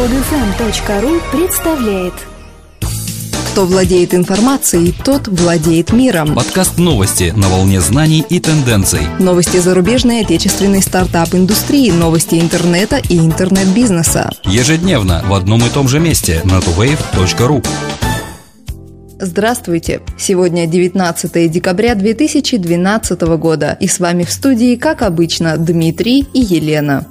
Подфм.ру представляет Кто владеет информацией, тот владеет миром. Подкаст новости на волне знаний и тенденций. Новости зарубежной отечественной стартап-индустрии, новости интернета и интернет-бизнеса. Ежедневно в одном и том же месте на tuwave.ru. Здравствуйте! Сегодня 19 декабря 2012 года, и с вами в студии, как обычно, Дмитрий и Елена.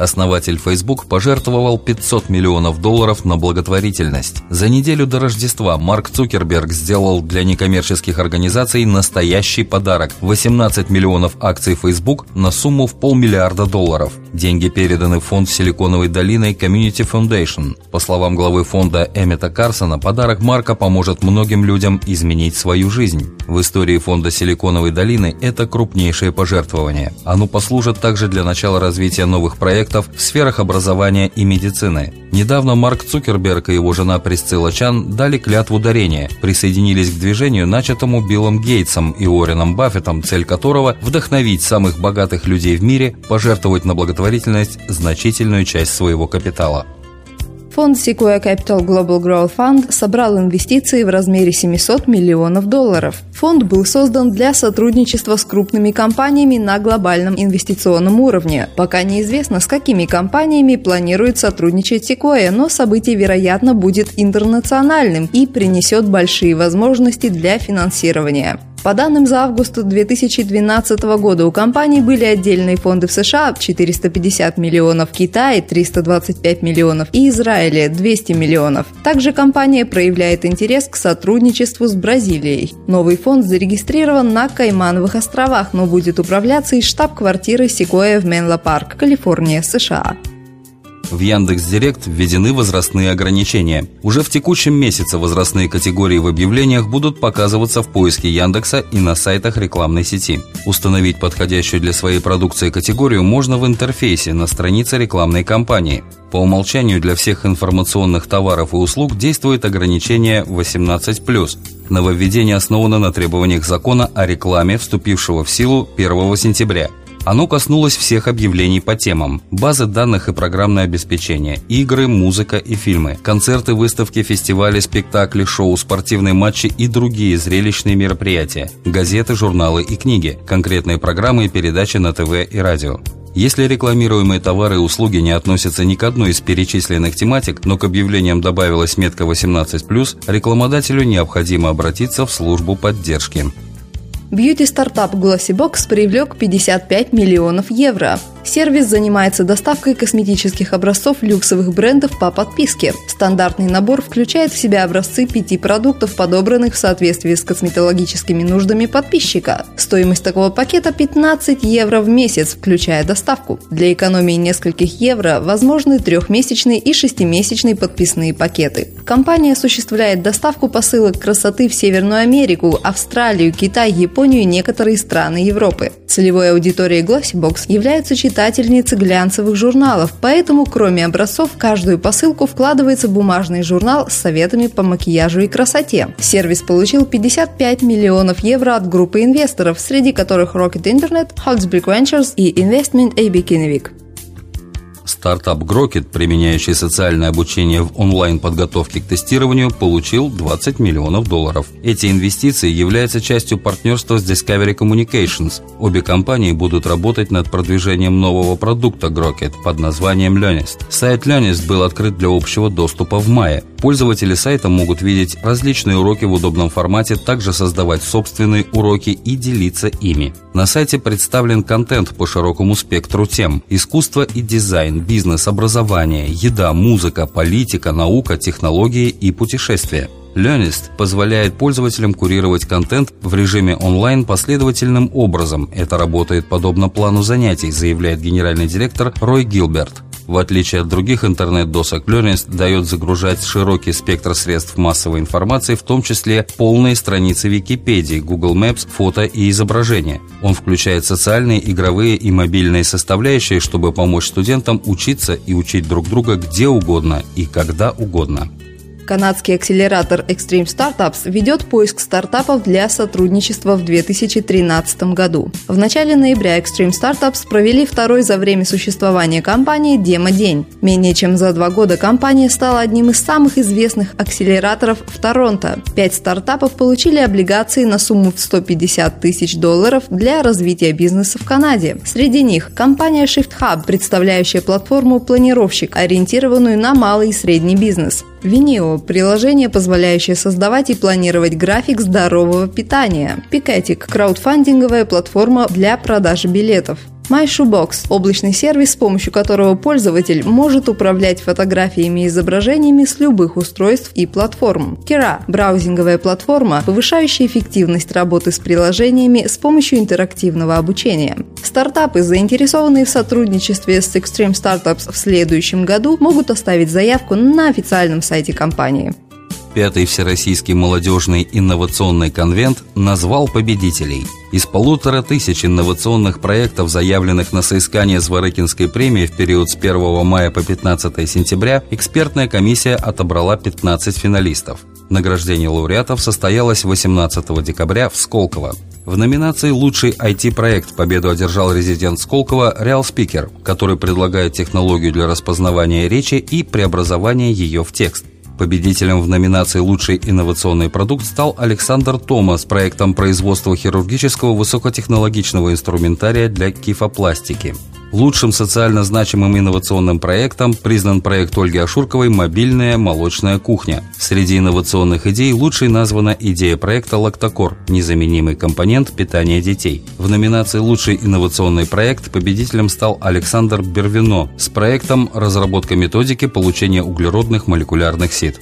Основатель Facebook пожертвовал 500 миллионов долларов на благотворительность. За неделю до Рождества Марк Цукерберг сделал для некоммерческих организаций настоящий подарок – 18 миллионов акций Facebook на сумму в полмиллиарда долларов. Деньги переданы в фонд Силиконовой долины Community Foundation. По словам главы фонда Эммета Карсона, подарок Марка поможет многим людям изменить свою жизнь. В истории фонда Силиконовой долины это крупнейшее пожертвование. Оно послужит также для начала развития новых проектов в сферах образования и медицины. Недавно Марк Цукерберг и его жена Присцилла Чан дали клятву дарения, присоединились к движению, начатому Биллом Гейтсом и Уорреном Баффетом, цель которого – вдохновить самых богатых людей в мире пожертвовать на благотворительность значительную часть своего капитала. Фонд Sequoia Capital Global Growth Fund собрал инвестиции в размере 700 миллионов долларов. Фонд был создан для сотрудничества с крупными компаниями на глобальном инвестиционном уровне. Пока неизвестно, с какими компаниями планирует сотрудничать Sequoia, но событие, вероятно, будет интернациональным и принесет большие возможности для финансирования. По данным за август 2012 года у компании были отдельные фонды в США 450 миллионов, Китае 325 миллионов и Израиле 200 миллионов. Также компания проявляет интерес к сотрудничеству с Бразилией. Новый фонд зарегистрирован на Каймановых островах, но будет управляться из штаб-квартиры Sequoia в Менло-Парк, Калифорния, США. В Яндекс.Директ введены возрастные ограничения. Уже в текущем месяце возрастные категории в объявлениях будут показываться в поиске Яндекса и на сайтах рекламной сети. Установить подходящую для своей продукции категорию можно в интерфейсе на странице рекламной кампании. По умолчанию для всех информационных товаров и услуг действует ограничение 18+. Нововведение основано на требованиях закона о рекламе, вступившего в силу 1 сентября – оно коснулось всех объявлений по темам – базы данных и программное обеспечение, игры, музыка и фильмы, концерты, выставки, фестивали, спектакли, шоу, спортивные матчи и другие зрелищные мероприятия, газеты, журналы и книги, конкретные программы и передачи на ТВ и радио. Если рекламируемые товары и услуги не относятся ни к одной из перечисленных тематик, но к объявлениям добавилась метка 18+, рекламодателю необходимо обратиться в службу поддержки. Бьюти-стартап Glossybox привлек 55 миллионов евро. Сервис занимается доставкой косметических образцов люксовых брендов по подписке. Стандартный набор включает в себя образцы пяти продуктов, подобранных в соответствии с косметологическими нуждами подписчика. Стоимость такого пакета 15 евро в месяц, включая доставку. Для экономии нескольких евро возможны трехмесячные и шестимесячные подписные пакеты. Компания осуществляет доставку посылок красоты в Северную Америку, Австралию, Китай, Японию и некоторые страны Европы. Целевой аудиторией Glossybox являются читательницы глянцевых журналов, поэтому кроме образцов в каждую посылку вкладывается бумажный журнал с советами по макияжу и красоте. Сервис получил 55 миллионов евро от группы инвесторов, среди которых Rocket Internet, Holzbrick Ventures и Investment AB Kinnevik. Стартап Grokit, применяющий социальное обучение в онлайн-подготовке к тестированию, получил 20 миллионов долларов. Эти инвестиции являются частью партнерства с Discovery Communications. Обе компании будут работать над продвижением нового продукта Grokit под названием Learnist. Сайт Learnist был открыт для общего доступа в мае. Пользователи сайта могут видеть различные уроки в удобном формате, также создавать собственные уроки и делиться ими. На сайте представлен контент по широкому спектру тем – искусство и дизайн, бизнес, образование, еда, музыка, политика, наука, технологии и путешествия. Learnist позволяет пользователям курировать контент в режиме онлайн последовательным образом. Это работает подобно плану занятий, заявляет генеральный директор Рой Гилберт. В отличие от других интернет-досок, Learnist дает загружать широкий спектр средств массовой информации, в том числе полные страницы Википедии, Google Maps, фото и изображения. Он включает социальные, игровые и мобильные составляющие, чтобы помочь студентам учиться и учить друг друга где угодно и когда угодно. Канадский акселератор Extreme Startups ведет поиск стартапов для сотрудничества в 2013 году. В начале ноября Extreme Startups провели второй за время существования компании демо-день. Менее чем за два года компания стала одним из самых известных акселераторов в Торонто. Пять стартапов получили облигации на сумму в 150 тысяч долларов для развития бизнеса в Канаде. Среди них компания Shift Hub, представляющая платформу «Планировщик», ориентированную на малый и средний бизнес. Vimeo – приложение, позволяющее создавать и планировать график здорового питания. Пикетик – краудфандинговая платформа для продажи билетов. MyShoebox – облачный сервис, с помощью которого пользователь может управлять фотографиями и изображениями с любых устройств и платформ. Kira – браузинговая платформа, повышающая эффективность работы с приложениями с помощью интерактивного обучения. Стартапы, заинтересованные в сотрудничестве с Extreme Startups в следующем году, могут оставить заявку на официальном сайте компании. Пятый Всероссийский молодежный инновационный конвент назвал победителей. Из полутора тысяч инновационных проектов, заявленных на соискание Зворыкинской премии в период с 1 мая по 15 сентября, экспертная комиссия отобрала 15 финалистов. Награждение лауреатов состоялось 18 декабря в Сколково. В номинации «Лучший IT-проект» победу одержал резидент Сколково Real Speaker, который предлагает технологию для распознавания речи и преобразования ее в текст. Победителем в номинации «Лучший инновационный продукт» стал Александр Тома с проектом производства хирургического высокотехнологичного инструментария для кифопластики. Лучшим социально значимым инновационным проектом признан проект Ольги Ашурковой «Мобильная молочная кухня». Среди инновационных идей лучшей названа идея проекта «Лактокор» – незаменимый компонент питания детей. В номинации «Лучший инновационный проект» победителем стал Александр Бервино с проектом «Разработка методики получения углеродных молекулярных сит».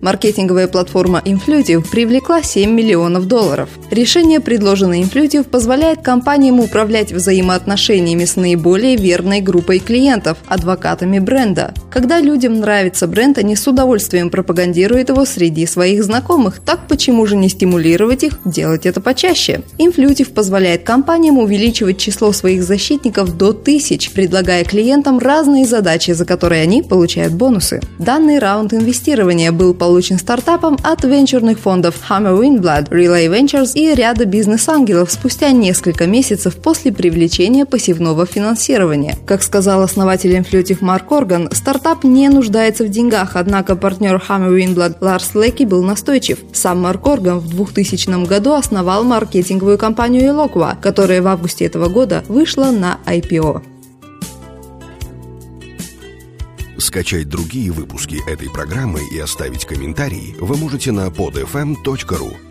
Маркетинговая платформа Influtive привлекла 7 миллионов долларов. Решение, предложенное Influtive, позволяет компаниям управлять взаимоотношениями с наиболее верной группой клиентов – адвокатами бренда. Когда людям нравится бренд, они с удовольствием пропагандируют его среди своих знакомых. Так почему же не стимулировать их делать это почаще? Influtive позволяет компаниям увеличивать число своих защитников до тысяч, предлагая клиентам разные задачи, за которые они получают бонусы. Данный раунд инвестирования был получен стартапом от венчурных фондов Hammer Windblood, Relay Ventures и ряда бизнес-ангелов спустя несколько месяцев после привлечения пассивного финансирования. Как сказал основатель Influtive Марк Орган, стартап не нуждается в деньгах, однако партнер Hammer Windblood Ларс Леки был настойчив. Сам Марк Орган в 2000 году основал маркетинговую компанию Eloqua, которая в августе этого года вышла на IPO. Скачать другие выпуски этой программы и оставить комментарии вы можете на podfm.ru